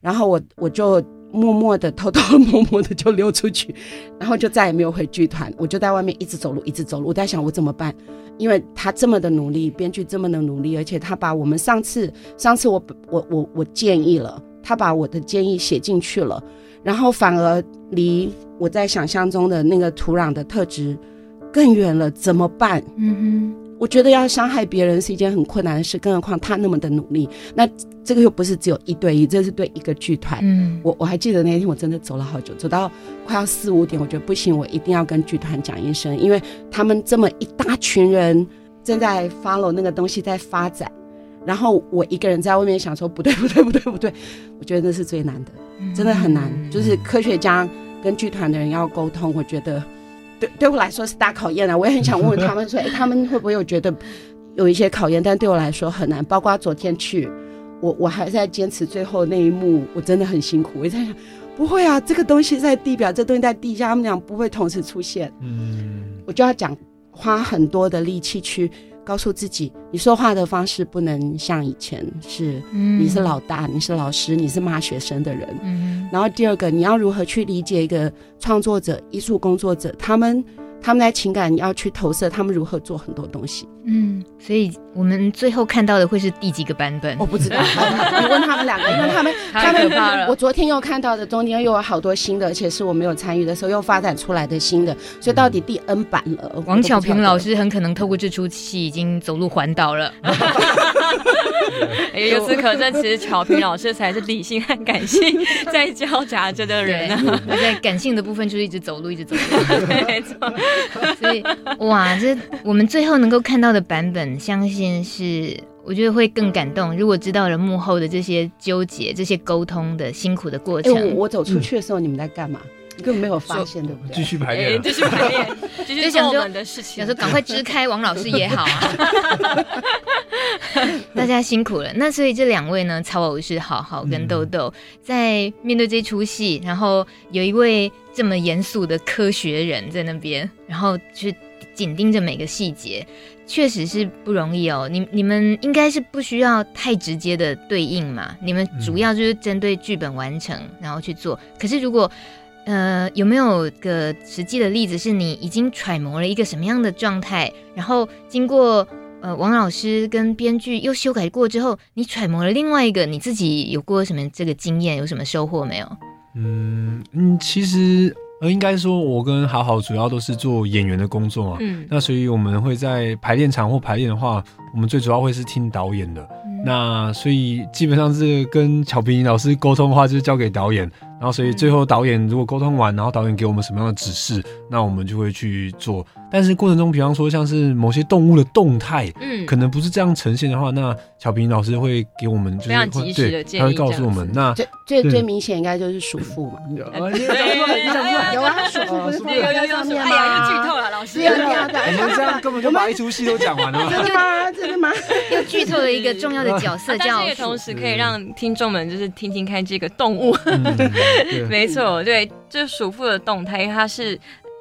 然后我我就。默默的、偷偷摸摸的就溜出去，然后就再也没有回剧团。我就在外面一直走路，一直走路。我在想我怎么办？因为他这么的努力，编剧这么的努力，而且他把我们上次、上次我、我、我、我建议了，他把我的建议写进去了，然后反而离我在想象中的那个土壤的特质更远了，怎么办？嗯哼。我觉得要伤害别人是一件很困难的事，更何况他那么的努力。那这个又不是只有一对一，这是对一个剧团。嗯，我我还记得那天我真的走了好久，走到快要四五点，我觉得不行，我一定要跟剧团讲一声，因为他们这么一大群人正在 follow 那个东西在发展，然后我一个人在外面想说不对不对不对不对，我觉得那是最难的，真的很难。就是科学家跟剧团的人要沟通，我觉得。对，对我来说是大考验啊！我也很想问问他们说，哎，他们会不会有觉得有一些考验？但对我来说很难。包括昨天去，我我还在坚持最后那一幕，我真的很辛苦。我在想，不会啊，这个东西在地表，这东西在地下，他们俩不会同时出现。嗯，我就要讲，花很多的力气去。告诉自己，你说话的方式不能像以前是，你是老大，你是老师，你是骂学生的人。嗯，然后第二个，你要如何去理解一个创作者、艺术工作者，他们。他们的情感要去投射，他们如何做很多东西。嗯，所以我们最后看到的会是第几个版本？我不知道，你问他们两个，因为他们 他们，我昨天又看到的中间又有好多新的，而且是我没有参与的时候又发展出来的新的，所以到底第 N 版了。王巧平老师很可能透过这出戏已经走路环岛了。由此可证，其实巧平老师才是理性和感性在交杂着的人啊。我在感性的部分就是一直走路，一直走路。没错。所以，哇，这我们最后能够看到的版本，相信是我觉得会更感动。如果知道了幕后的这些纠结、这些沟通的辛苦的过程，欸、我，我走出去的时候，你们在干嘛？你根本没有发现，对不对？继续排练，继续排练，继续做我们的事情。想说赶快支开王老师也好啊。大家辛苦了。那所以这两位呢，曹偶是好好跟豆豆，在面对这出戏，然后有一位这么严肃的科学人在那边，然后去紧盯着每个细节，确实是不容易哦。你你们应该是不需要太直接的对应嘛？你们主要就是针对剧本完成，然后去做。可是如果呃，有没有个实际的例子，是你已经揣摩了一个什么样的状态，然后经过呃王老师跟编剧又修改过之后，你揣摩了另外一个，你自己有过什么这个经验，有什么收获没有？嗯嗯，其实呃应该说，我跟好好主要都是做演员的工作嘛，嗯，那所以我们会在排练场或排练的话，我们最主要会是听导演的，嗯、那所以基本上是跟巧平老师沟通的话，就是交给导演。然后，所以最后导演如果沟通完，然后导演给我们什么样的指示，那我们就会去做。但是过程中，比方说像是某些动物的动态，嗯，可能不是这样呈现的话，那小平老师会给我们就是非常及时的建议，他会告诉我们。那最最最明显应该就是鼠妇嘛，有啊，有啊，鼠妇不是有有有有，哎呀，又剧透了，老师，我们这样根本就把一出戏都讲完了，真的吗？真的吗？又剧透了一个重要的角色，叫，但是同时可以让听众们就是听听看这个动物。没错，对，就是鼠妇的动态，因为它是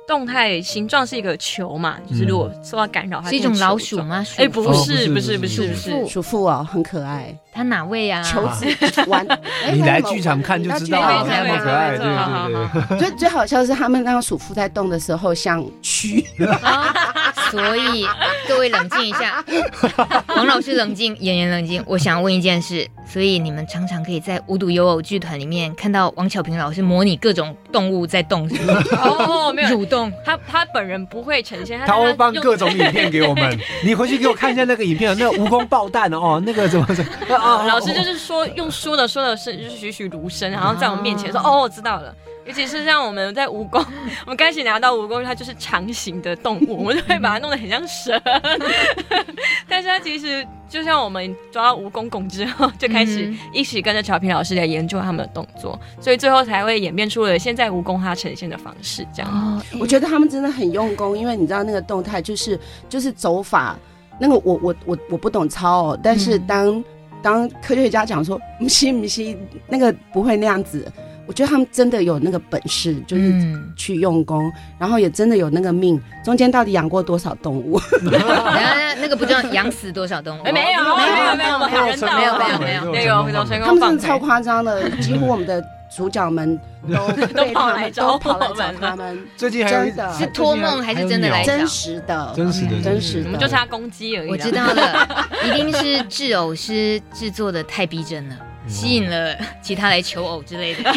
动态形状是一个球嘛，就是如果受到干扰，它是一种老鼠吗？哎，不是，不是，不是，不是，鼠妇哦，很可爱。他哪位啊？球子玩，你来剧场看就知道了，那么可爱，对对对。最最好笑是他们让鼠妇在动的时候像蛆。所以各位冷静一下，王老师冷静，演员冷静。我想问一件事，所以你们常常可以在无独有偶剧团里面看到王巧平老师模拟各种动物在动，是吗？哦，没有蠕动，他他本人不会呈现，他会放各种影片给我们。你回去给我看一下那个影片，那个蜈蚣爆弹哦，那个怎么怎么？老师就是说用说的说的是就是栩栩如生，然后在我们面前说哦，我知道了。尤其是像我们在蜈蚣，我们刚开始拿到蜈蚣，它就是长形的动物，我们就会把它弄得很像蛇。但是它其实就像我们抓到蜈蚣拱之后，就开始一起跟着乔平老师来研究他们的动作，所以最后才会演变出了现在蜈蚣它呈现的方式。这样，哦，我觉得他们真的很用功，因为你知道那个动态就是就是走法，那个我我我我不懂操哦，但是当。当科学家讲说不行不行，那个不会那样子。我觉得他们真的有那个本事就是去用功然后也真的有那个命中间到底养过多少动物。然那个不知道养死多少动物。没有没有没有没有没有没有没有那有他们真的超夸张的几乎我们的主角们都都跑来找他们。最近还是托梦还是真的来真实的。真实的真实的。我们就差攻击而已我知道了一定是制偶师制作的太逼真了。吸引了其他来求偶之类的。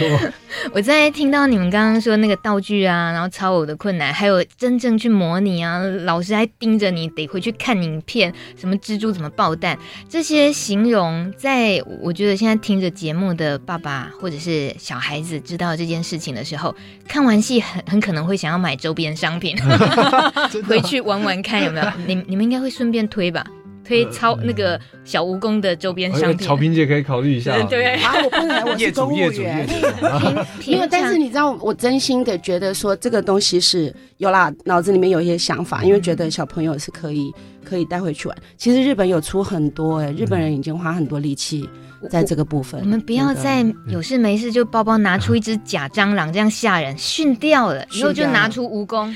我在听到你们刚刚说那个道具啊，然后操偶的困难，还有真正去模拟啊，老师还盯着你得回去看影片，什么蜘蛛怎么爆弹，这些形容，在我觉得现在听着节目的爸爸或者是小孩子知道这件事情的时候，看完戏很很可能会想要买周边商品，回去玩玩看有没有。你你们应该会顺便推吧？推超那个小蜈蚣的周边 商品，草萍姐可以考虑一下。对，啊，我不能，我是公务员。因为，但是你知道，我真心的觉得说这个东西是有啦，脑子里面有一些想法，因为觉得小朋友是可以可以带回去玩。其实日本有出很多，哎，日本人已经花很多力气。在这个部分，我们不要再有事没事就包包拿出一只假蟑螂，这样吓人，训掉了以后就拿出蜈蚣。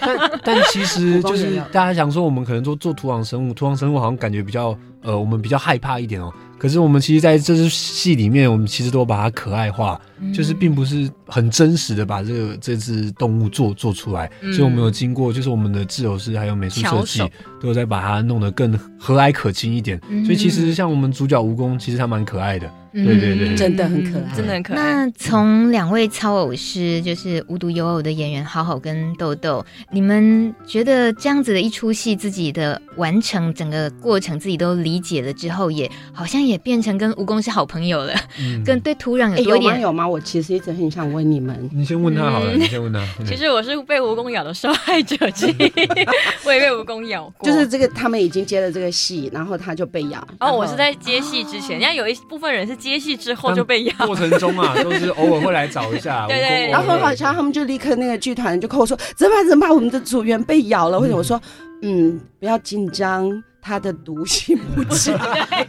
但但其实就是大家想说，我们可能做做土壤生物，土壤生物好像感觉比较呃，我们比较害怕一点哦。可是我们其实在这支戏里面，我们其实都把它可爱化，嗯、就是并不是很真实的把这个这只动物做做出来。嗯、所以我们有经过，就是我们的制偶师还有美术设计，都有在把它弄得更和蔼可亲一点。嗯、所以其实像我们主角蜈蚣，其实它蛮可爱的。对对对，真的很可爱，真的很可爱。那从两位操偶师，就是无独有偶的演员好好跟豆豆，你们觉得这样子的一出戏，自己的完成整个过程，自己都理解了之后，也好像也变成跟蜈蚣是好朋友了，嗯、跟对土壤有多一点、欸、有吗？有吗？我其实一直很想问你们，你先问他好了，嗯、你先问他。其实我是被蜈蚣咬的受害者之一，我也被蜈蚣咬过。就是这个，他们已经接了这个戏，然后他就被咬。哦，我是在接戏之前，人家、哦、有一部分人是接戏之后就。被咬过程中啊，都是偶尔会来找一下。对，对，对，然后很好像，他们就立刻那个剧团就跟我说：“怎么办？怎么办？我们的组员被咬了。”或者我说：“嗯，不要紧张。”它的毒性不强，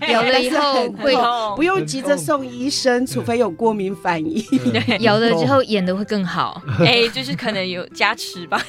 咬了以后会不用急着送医生，除非有过敏反应。对，咬了之后演的会更好，哎，就是可能有加持吧。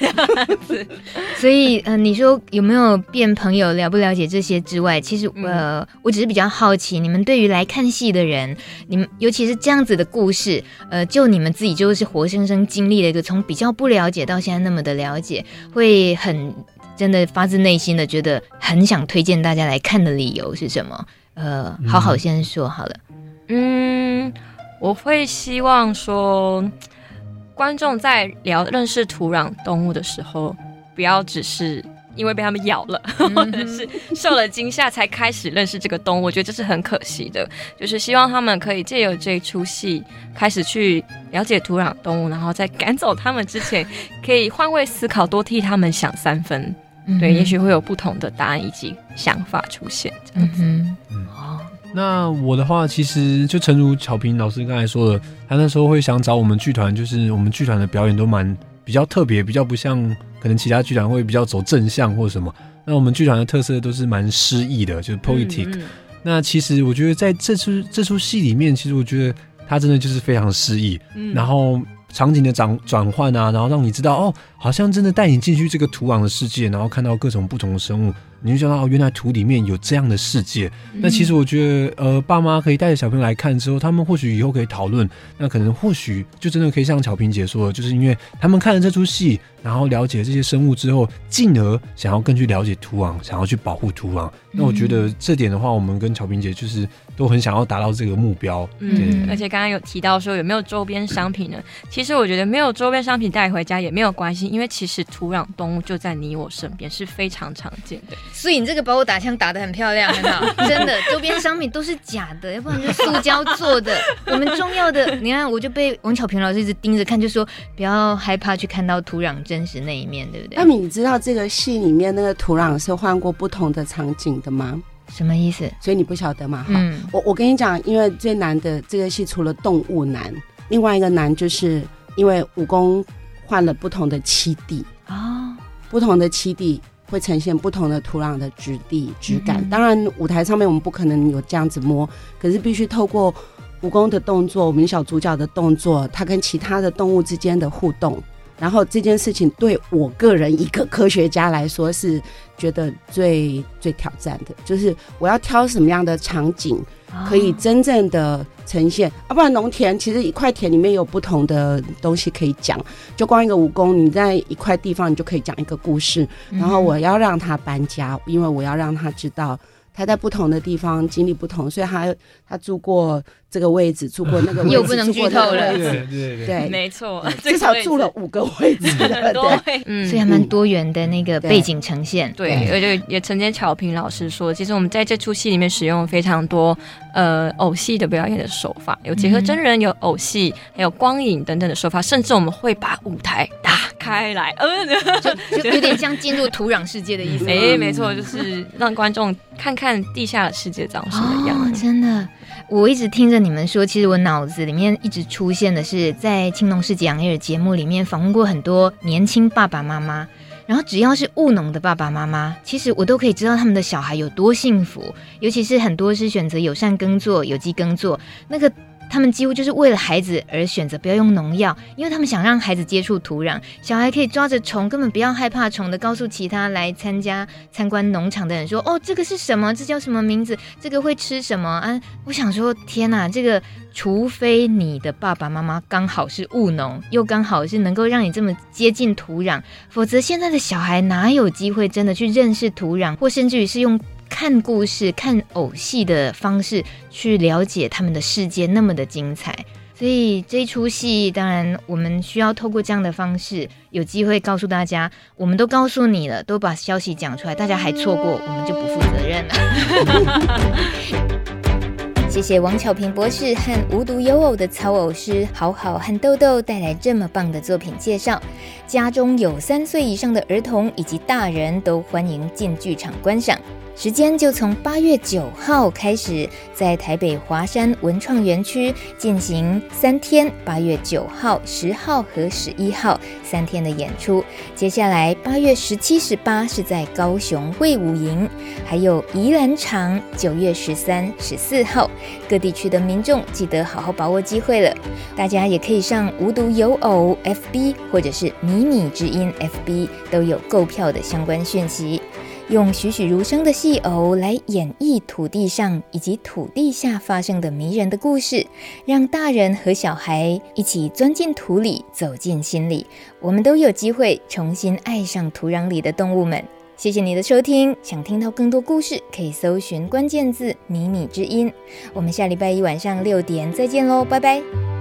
所以，嗯，你说有没有变朋友？了不了解这些之外，其实呃，我只是比较好奇，你们对于来看戏的人，你们尤其是这样子的故事，呃，就你们自己就是活生生经历了一个从比较不了解到现在那么的了解，会很。真的发自内心的觉得很想推荐大家来看的理由是什么？呃，好好先说好了。嗯，我会希望说，观众在聊认识土壤动物的时候，不要只是因为被他们咬了，或者是受了惊吓才开始认识这个动物。我觉得这是很可惜的。就是希望他们可以借由这一出戏，开始去了解土壤动物，然后在赶走他们之前，可以换位思考，多替他们想三分。对，也许会有不同的答案以及想法出现。这样子。那我的话，其实就诚如巧平老师刚才说的，他那时候会想找我们剧团，就是我们剧团的表演都蛮比较特别，比较不像可能其他剧团会比较走正向或什么。那我们剧团的特色都是蛮诗意的，就是 poetic。嗯嗯。那其实我觉得在这出这出戏里面，其实我觉得他真的就是非常诗意。嗯。然后。场景的转转换啊，然后让你知道哦，好像真的带你进去这个土壤的世界，然后看到各种不同的生物，你就想到哦，原来土里面有这样的世界。嗯、那其实我觉得，呃，爸妈可以带着小朋友来看之后，他们或许以后可以讨论，那可能或许就真的可以像巧萍姐说的，就是因为他们看了这出戏，然后了解这些生物之后，进而想要更去了解土壤，想要去保护土壤。嗯、那我觉得这点的话，我们跟巧萍姐就是。都很想要达到这个目标，嗯，而且刚刚有提到说有没有周边商品呢？其实我觉得没有周边商品带回家也没有关系，因为其实土壤动物就在你我身边是非常常见的。所以你这个把我打枪打得很漂亮，很好，真的，周边商品都是假的，要不然就是塑胶做的。我们重要的，你看我就被王巧平老师一直盯着看，就说不要害怕去看到土壤真实那一面，对不对？那你知道这个戏里面那个土壤是换过不同的场景的吗？什么意思？所以你不晓得嘛？哈、嗯，我我跟你讲，因为最难的这个戏除了动物难，另外一个难就是因为蜈蚣换了不同的七地啊，哦、不同的七地，会呈现不同的土壤的质地质感。嗯、当然，舞台上面我们不可能有这样子摸，可是必须透过蜈蚣的动作，我们小主角的动作，它跟其他的动物之间的互动。然后这件事情对我个人一个科学家来说是觉得最最挑战的，就是我要挑什么样的场景可以真正的呈现，啊，不然农田其实一块田里面有不同的东西可以讲，就光一个蜈蚣，你在一块地方你就可以讲一个故事。然后我要让他搬家，因为我要让他知道他在不同的地方经历不同，所以他他住过。这个位置住过那个位置，又不能剧透了。对对对，对，没错，至少住了五个位置，对，嗯，所以还蛮多元的那个背景呈现。对，而且也曾经巧平老师说，其实我们在这出戏里面使用非常多呃偶戏的表演的手法，有结合真人，有偶戏，还有光影等等的手法，甚至我们会把舞台打开来，嗯，就就有点像进入土壤世界的意思。哎，没错，就是让观众看看地下的世界长什么样。真的。我一直听着你们说，其实我脑子里面一直出现的是，在青农市集 on air 节目里面访问过很多年轻爸爸妈妈，然后只要是务农的爸爸妈妈，其实我都可以知道他们的小孩有多幸福，尤其是很多是选择友善耕作、有机耕作，那个。他们几乎就是为了孩子而选择不要用农药，因为他们想让孩子接触土壤，小孩可以抓着虫，根本不要害怕虫的，告诉其他来参加参观农场的人说：“哦，这个是什么？这叫什么名字？这个会吃什么？”啊，我想说，天哪，这个除非你的爸爸妈妈刚好是务农，又刚好是能够让你这么接近土壤，否则现在的小孩哪有机会真的去认识土壤，或甚至于是用。看故事、看偶戏的方式去了解他们的世界，那么的精彩。所以这出戏，当然我们需要透过这样的方式，有机会告诉大家，我们都告诉你了，都把消息讲出来，大家还错过，我们就不负责任了。谢谢王巧平博士和无独有偶的草偶师好好和豆豆带来这么棒的作品介绍。家中有三岁以上的儿童以及大人都欢迎进剧场观赏。时间就从八月九号开始，在台北华山文创园区进行三天，八月九号、十号和十一号三天的演出。接下来八月十七、十八是在高雄卫武营，还有宜兰场九月十三、十四号。各地区的民众记得好好把握机会了。大家也可以上无独有偶 FB 或者是迷迷你之音 FB，都有购票的相关讯息。用栩栩如生的戏偶来演绎土地上以及土地下发生的迷人的故事，让大人和小孩一起钻进土里，走进心里，我们都有机会重新爱上土壤里的动物们。谢谢你的收听，想听到更多故事，可以搜寻关键字“迷你之音”。我们下礼拜一晚上六点再见喽，拜拜。